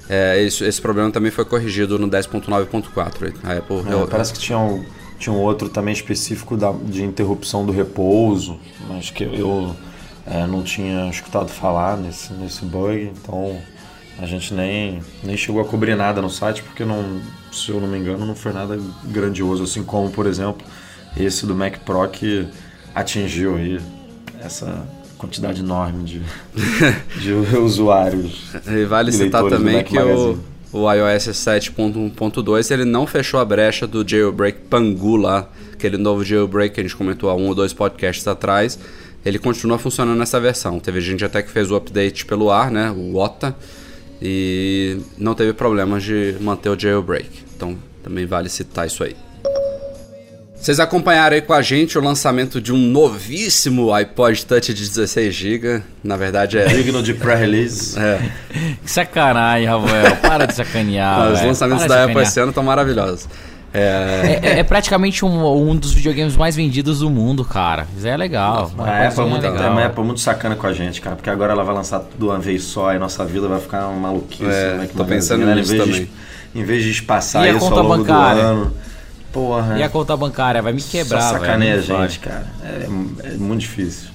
É, esse, esse problema também foi corrigido no 10.9.4. A Apple É, eu- parece que tinha um, tinha um outro também específico da- de interrupção do repouso, mas que eu é, não tinha escutado falar nesse, nesse bug, então a gente nem, nem chegou a cobrir nada no site, porque não, se eu não me engano não foi nada grandioso, assim como, por exemplo, esse do Mac Pro que atingiu aí essa quantidade enorme de, de usuários. E vale citar também que o, o iOS 7.1.2 ele não fechou a brecha do jailbreak Pangu lá, aquele novo jailbreak que a gente comentou há um ou dois podcasts atrás. Ele continua funcionando nessa versão. Teve gente até que fez o update pelo ar, né, o OTA, e não teve problemas de manter o jailbreak. Então também vale citar isso aí. Vocês acompanharam aí com a gente o lançamento de um novíssimo iPod Touch de 16 GB. Na verdade é Digno de pré-release. é, Que sacanagem, Rafael. Para de sacanear. os lançamentos da Apple esse ano estão maravilhosos. É, É, é- é praticamente um, um dos videogames mais vendidos do mundo, cara. Isso é legal. A Apple, é muito, legal. a Apple é muito sacana com a gente, cara, porque agora ela vai lançar tudo uma vez só e nossa vida vai ficar uma maluquice. É, né, que tô pensando né, em nisso vez também. De, em vez de espaçar E a isso conta ao longo bancária? do ano. Porra, E a conta bancária vai me quebrar, só velho. sacaneia a gente, cara. É, é muito difícil.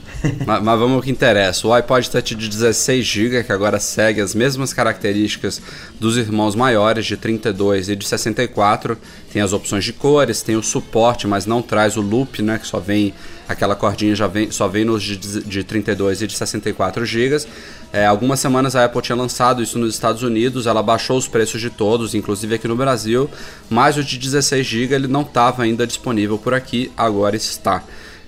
Mas, mas vamos ao que interessa. O iPod Touch de 16 GB, que agora segue as mesmas características dos irmãos maiores, de 32 e de 64, tem as opções de cores, tem o suporte, mas não traz o loop, né? Que só vem aquela cordinha já vem, só vem nos de, de 32 e de 64 GB. É, algumas semanas a Apple tinha lançado isso nos Estados Unidos, ela baixou os preços de todos, inclusive aqui no Brasil, mas o de 16 GB ele não estava ainda disponível por aqui, agora está.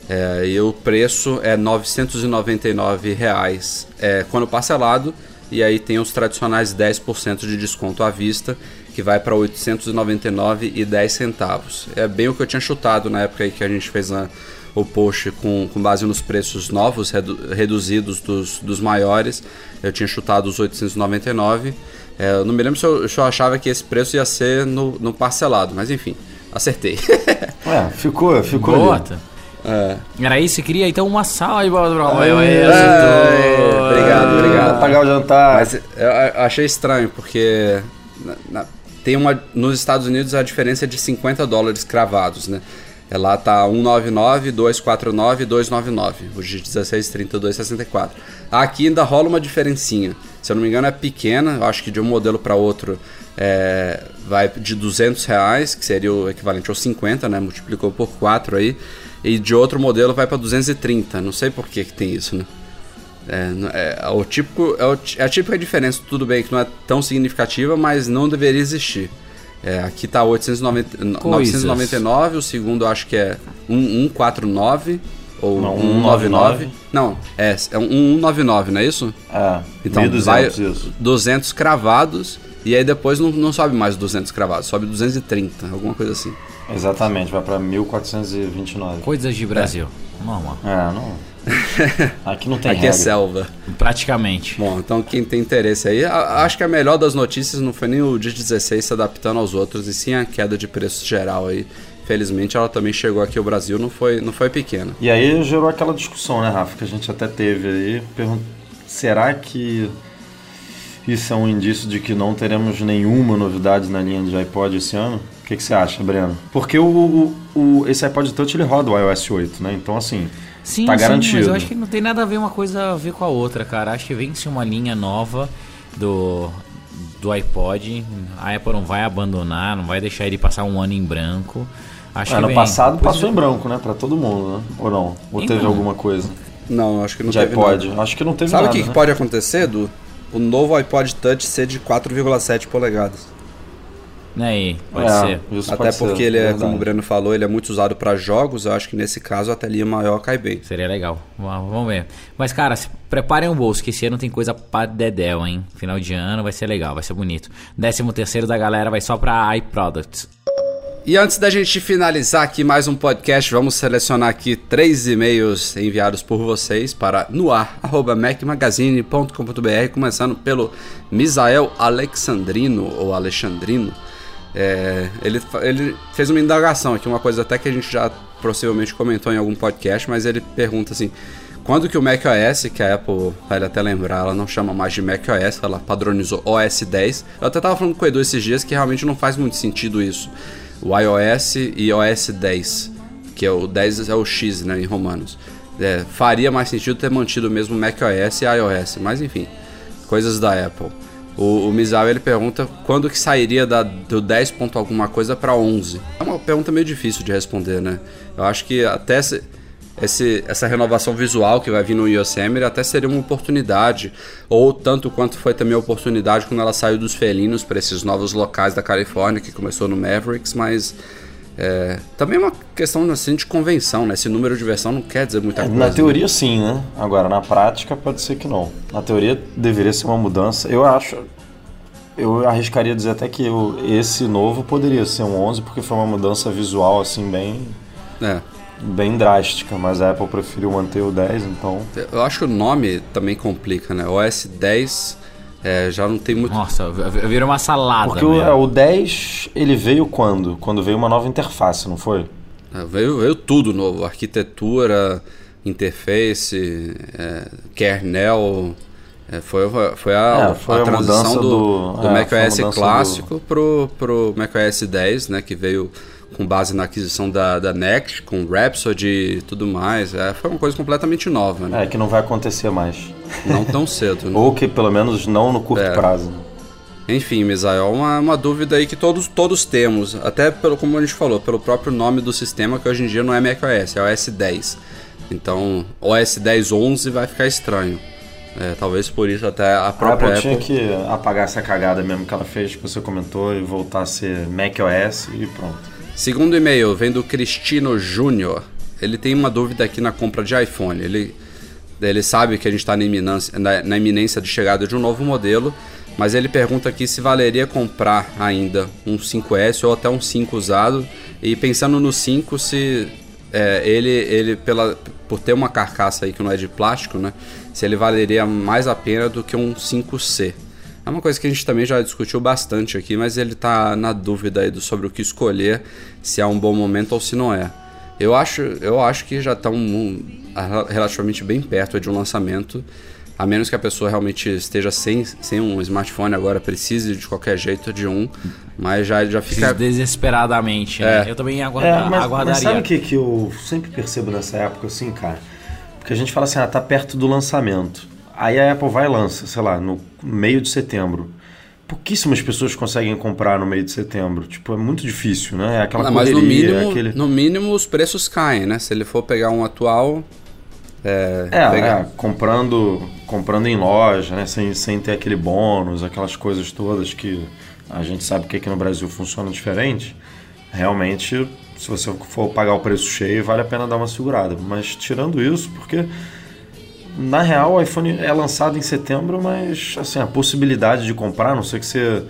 É, e o preço é 999 reais, é, quando parcelado, e aí tem os tradicionais 10% de desconto à vista, que vai para R$ 899,10 centavos. É bem o que eu tinha chutado na época aí que a gente fez a- o post com, com base nos preços novos, redu- reduzidos dos, dos maiores. Eu tinha chutado os 899. É, eu não me lembro se eu, se eu achava que esse preço ia ser no, no parcelado, mas enfim, acertei. É, ficou, ficou ali. É. Era isso? Você queria então uma salva pro Rafael. Aê, É, acertou. obrigado, obrigado. Pagar o jantar. Mas eu achei estranho, porque na- na- tem uma, nos Estados Unidos a diferença é de 50 dólares cravados, né? É, Lá tá 199, 249 e 299, os de 16, 32, 64. Aqui ainda rola uma diferencinha. Se eu não me engano é pequena, eu acho que de um modelo para outro é, vai de 200 reais, que seria o equivalente aos 50, né? Multiplicou por 4 aí. E de outro modelo vai para 230. Não sei por que, que tem isso, né? É, n- é, o típico, é, o é a típica diferença, tudo bem que não é tão significativa, mas não deveria existir. É, aqui tá 890, n- Coisas. 999, o segundo eu acho que é 1149 ou Não, 199. 199. Não, é, é um 199, não é isso? É, Então 1.200 vai isso. 200 cravados e aí depois não, não sobe mais 200 cravados, sobe 230, alguma coisa assim. Exatamente, vai pra 1429. Coisas de Brasil. Normal. É, não. Aqui não tem Aqui regra. é selva. Praticamente. Bom, então quem tem interesse aí, a- acho que a melhor das notícias não foi nem o dia 16 se adaptando aos outros, e sim a queda de preço geral aí. Felizmente ela também chegou aqui ao Brasil, não foi, não foi pequena. E aí gerou aquela discussão, né, Rafa, que a gente até teve aí. Será que isso é um indício de que não teremos nenhuma novidade na linha de iPod esse ano? O que, que você acha, Breno? Porque o, o- o- esse iPod Touch ele roda o iOS 8, né? Então, assim, Sim, tá sim, garantido. mas eu acho que não tem nada a ver uma coisa a ver com a outra, cara. Acho que vem-se uma linha nova do, do iPod. A Apple não vai abandonar, não vai deixar ele passar um ano em branco. Acho ano que vem. passado Depois- passou em branco, né? Pra todo mundo, né? Ou não? Ou teve Então. alguma coisa Não, acho que não de teve iPod? nada. Acho que não teve Sabe o nada, que, que né? pode acontecer, do O novo iPod Touch ser de 4,7 polegadas. Né aí, pode É, ser. isso Até pode ser, porque ele é, verdade. como o Breno falou, ele é muito usado para jogos. Eu acho que nesse caso a telinha maior cai bem. Seria legal. Vamos ver. Mas, cara, se preparem o bolso, que esse ano tem coisa pra dedéu, hein? Final de ano vai ser legal, vai ser bonito. Décimo terceiro da galera vai só pra iProducts. E antes da gente finalizar aqui mais um podcast, vamos selecionar aqui três e-mails enviados por vocês para noar.macmagazine.com.br, começando pelo Misael Alexandrino, ou Alexandrino. É, ele, ele fez uma indagação aqui, uma coisa até que a gente já possivelmente comentou em algum podcast, mas ele pergunta assim: quando que o macOS, que a Apple, vai até lembrar, ela não chama mais de macOS, ela padronizou OS 10. Eu até tava falando com o Edu esses dias que realmente não faz muito sentido isso. O iOS e OS 10, que é o 10 é o X, né, em romanos. É, faria mais sentido ter mantido mesmo macOS e iOS, mas enfim, coisas da Apple. O, o ele pergunta quando que sairia da, do 10 ponto alguma coisa para 11. É uma pergunta meio difícil de responder, né? Eu acho que até se, esse, essa renovação visual que vai vir no Yosemite até seria uma oportunidade, ou tanto quanto foi também oportunidade quando ela saiu dos felinos para esses novos locais da Califórnia, que começou no Mavericks, mas é, também é uma questão assim, de convenção, né? Esse número de versão não quer dizer muita coisa. Na né? teoria, sim, né? Agora, na prática, pode ser que não. Na teoria, deveria ser uma mudança. Eu acho. Eu arriscaria dizer até que o- esse novo poderia ser um 11, porque foi uma mudança visual, assim, bem, É. bem drástica. Mas a Apple preferiu manter o 10, então. Eu acho que o nome também complica, né? OS 10 é, já não tem muito. Nossa, v- vira uma salada. Porque o, mesmo. é, o 10, ele veio quando? Quando veio uma nova interface, não foi? É, veio, veio tudo novo: arquitetura, interface, é, kernel. é, foi, foi a, É, foi a a transição mudança do, do- do é, macOS clássico pro, pro macOS 10, né? Que veio com base na aquisição da, da Next, com Rhapsody e tudo mais. É, foi uma coisa completamente nova, né? É, que não vai acontecer mais. Não tão cedo. né? Ou que pelo menos não no curto É. prazo. Enfim, Misael, uma, uma dúvida aí que todos, todos temos, até pelo como a gente falou, pelo próprio nome do sistema, que hoje em dia não é macOS, é OS 10. Então, OS 10 11 vai ficar estranho. É, talvez por isso até a A própria Apple, Apple... tinha que apagar essa cagada mesmo que ela fez, que você comentou, e voltar a ser macOS e pronto. Segundo e-mail, vem do Cristino Júnior. Ele tem uma dúvida aqui na compra de iPhone. Ele, ele sabe que a gente está na iminência, na, na iminência de chegada de um novo modelo, mas ele pergunta aqui se valeria comprar ainda um 5S ou até um 5 usado. E pensando no 5, se é, ele, ele pela, por ter uma carcaça aí que não é de plástico, né? Se ele valeria mais a pena do que um 5C. É uma coisa que a gente também já discutiu bastante aqui, mas ele tá na dúvida aí do, sobre o que escolher, se é um bom momento ou se não é. Eu acho, eu acho que já estão relativamente bem perto de um lançamento, a menos que a pessoa realmente esteja sem, sem um smartphone agora, precise de qualquer jeito de um, mas já, já fica... desesperadamente. né? É. Eu também É, aguarda, mas, mas aguardaria. sabe o que, que eu sempre percebo nessa época, assim, cara? Porque a gente fala assim, ah, tá perto do lançamento. Aí a Apple vai e lança, sei lá, no meio de setembro. Pouquíssimas pessoas conseguem comprar no meio de setembro. Tipo, é muito difícil, né? É aquela Ah, mas no correria, mínimo, aquele... no mínimo os preços caem, né? Se ele for pegar um atual... É, É, pegar- é, comprando, comprando em loja, né? Sem, sem ter aquele bônus, aquelas coisas todas que a gente sabe que aqui no Brasil funciona diferente. Realmente, se você for pagar o preço cheio, vale a pena dar uma segurada. Mas tirando isso, porque na real o iPhone é lançado em setembro, mas assim, a possibilidade de comprar, a não sei que você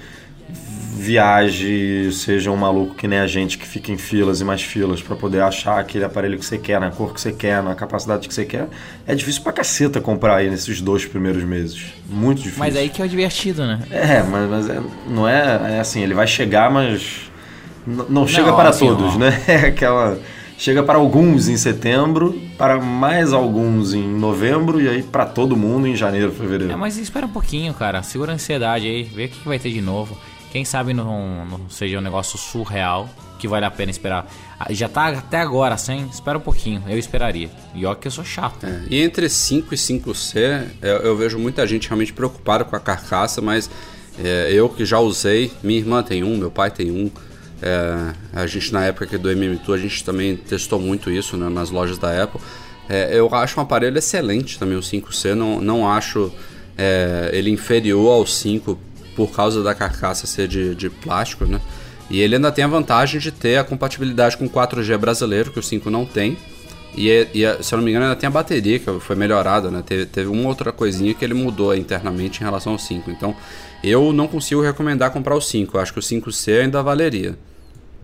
viaje, seja um maluco que nem a gente que fica em filas e mais filas para poder achar aquele aparelho que você quer, na cor que você quer, na capacidade que você quer, é difícil pra caceta comprar aí nesses dois primeiros meses. Muito difícil. Mas aí que é o divertido, né? É, mas, mas é- não é, é assim, ele vai chegar, mas não chega para assim, todos, ó. né? É aquela chega para alguns em setembro, para mais alguns em novembro e aí para todo mundo em janeiro, fevereiro. É, mas espera um pouquinho, cara. Segura a ansiedade aí, vê o que que vai ter de novo. Quem sabe não, não seja um negócio surreal que vale a pena esperar. Ah, Já tá até agora sem, espera um pouquinho, eu esperaria. E ó que eu sou chato. É, E entre 5 e 5C, eu, eu vejo muita gente realmente preocupada com a carcaça, mas é, eu que já usei, minha irmã tem um, meu pai tem um. É, a gente na época do MM2 a gente também testou muito isso né, nas lojas da Apple. É, eu acho um aparelho excelente também o 5C, não, não acho é, ele inferior ao 5 por causa da carcaça ser de, de plástico, né? E ele ainda tem a vantagem de ter a compatibilidade com 4G brasileiro, que o 5 não tem. E, e, se eu não me engano, ainda tem a bateria, que foi melhorada, né? Teve, teve uma outra coisinha que ele mudou internamente em relação ao 5. Então, eu não consigo recomendar comprar o 5. Eu acho que o 5C ainda valeria.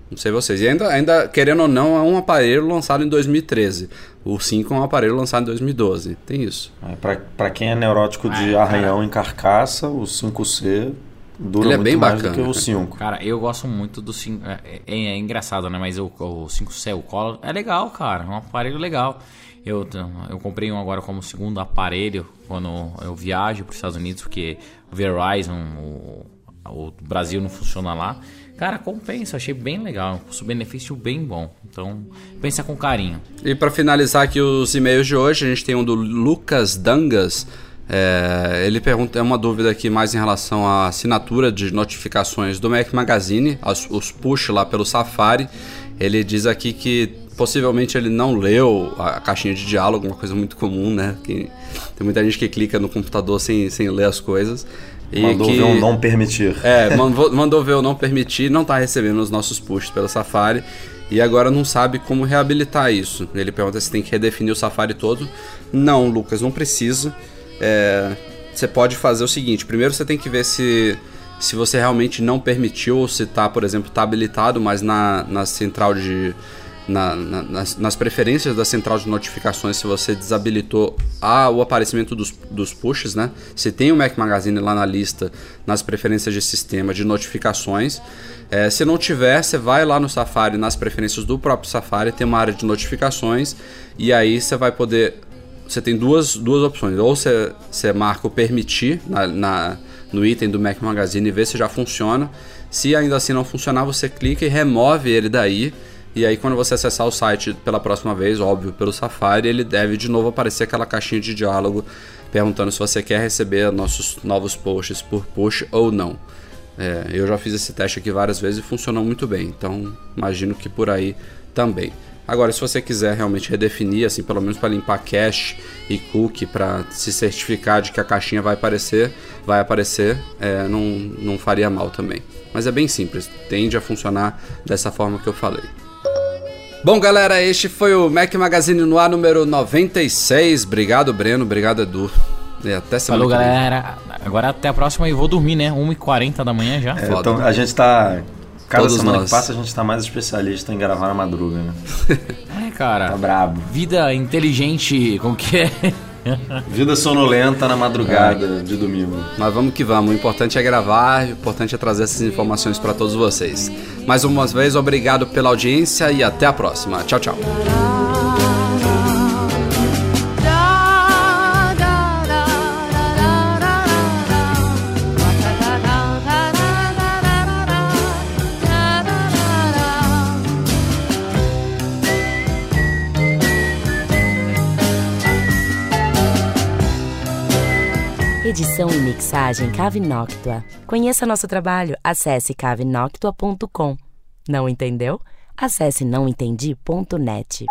Não sei vocês. E ainda, ainda, querendo ou não, é um aparelho lançado em 2013. O 5 é um aparelho lançado em 2012. Tem isso. É, pra, pra quem é neurótico de Ah, arranhão em carcaça, o 5C dura Ele é muito bem mais bacana, do que o cara. 5. Cara, eu gosto muito do 5. É, é- é engraçado, né? Mas o, o 5C, o Color, é legal, cara. É um aparelho legal. Eu, eu comprei um agora como segundo aparelho quando eu viajo para os Estados Unidos, porque o Verizon, o, o Brasil não funciona lá. Cara, compensa, achei bem legal. Custo-benefício bem bom. Então, pensa com carinho. E para finalizar aqui os e-mails de hoje, a gente tem um do Lucas Dangas. É, ele pergunta é uma dúvida aqui mais em relação à assinatura de notificações do Mac Magazine, os push lá pelo Safari. Ele diz aqui que possivelmente ele não leu a, a caixinha de diálogo, uma coisa muito comum, né? Que, tem muita gente que clica no computador sem, sem ler as coisas. E Mandou que, ver um não permitir. é, mandou, mandou ver o não permitir, não tá recebendo os nossos pushs pelo Safari e agora não sabe como reabilitar isso. Ele pergunta se tem que redefinir o Safari todo. Não, Lucas, não precisa. É, você pode fazer o seguinte: primeiro você tem que ver se, se você realmente não permitiu ou se tá, por exemplo, tá habilitado, mas na, na central de. Na- na- nas, nas preferências da central de notificações, se você desabilitou a, o aparecimento dos, dos pushes, né? Se tem o Mac Magazine lá na lista, nas preferências de sistema de notificações. É, se não tiver, você vai lá no Safari, nas preferências do próprio Safari, tem uma área de notificações e aí você vai poder você tem duas, duas opções. Ou você, você marca o permitir na, na- no item do Mac Magazine e vê se já funciona. Se ainda assim não funcionar, você clica e remove ele daí. E aí, quando você acessar o site pela próxima vez, óbvio, pelo Safari, ele deve de novo aparecer aquela caixinha de diálogo perguntando se você quer receber nossos novos posts por push ou não. É, eu já fiz esse teste aqui várias vezes e funcionou muito bem, então imagino que por aí também. Agora, se você quiser realmente redefinir, assim, pelo menos para limpar cache e cookie, para se certificar de que a caixinha vai aparecer, vai aparecer, é, não, não faria mal também. Mas é bem simples, tende a funcionar dessa forma que eu falei. Bom, galera, este foi o Mac Magazine no ar número 96. Obrigado, Breno. Obrigado, Edu. E até semana Falou, que vem. galera. Agora até a próxima e vou dormir, né? 1h40 da manhã já. É, então, a gente tá. Cada Todos semana nós. que passa, a gente tá mais especialista em gravar na madruga, né? É, cara. Tá brabo. Vida inteligente, como que é? Vida sonolenta na madrugada de domingo. Mas vamos que vamos. O importante é gravar, o importante é trazer essas informações para todos vocês. Mais uma vez, obrigado pela audiência e até a próxima. Tchau, tchau. Edição e mixagem Cave Noctua. Conheça nosso trabalho. Acesse cavenoctua.com. Não entendeu? Acesse nãoentendi.net.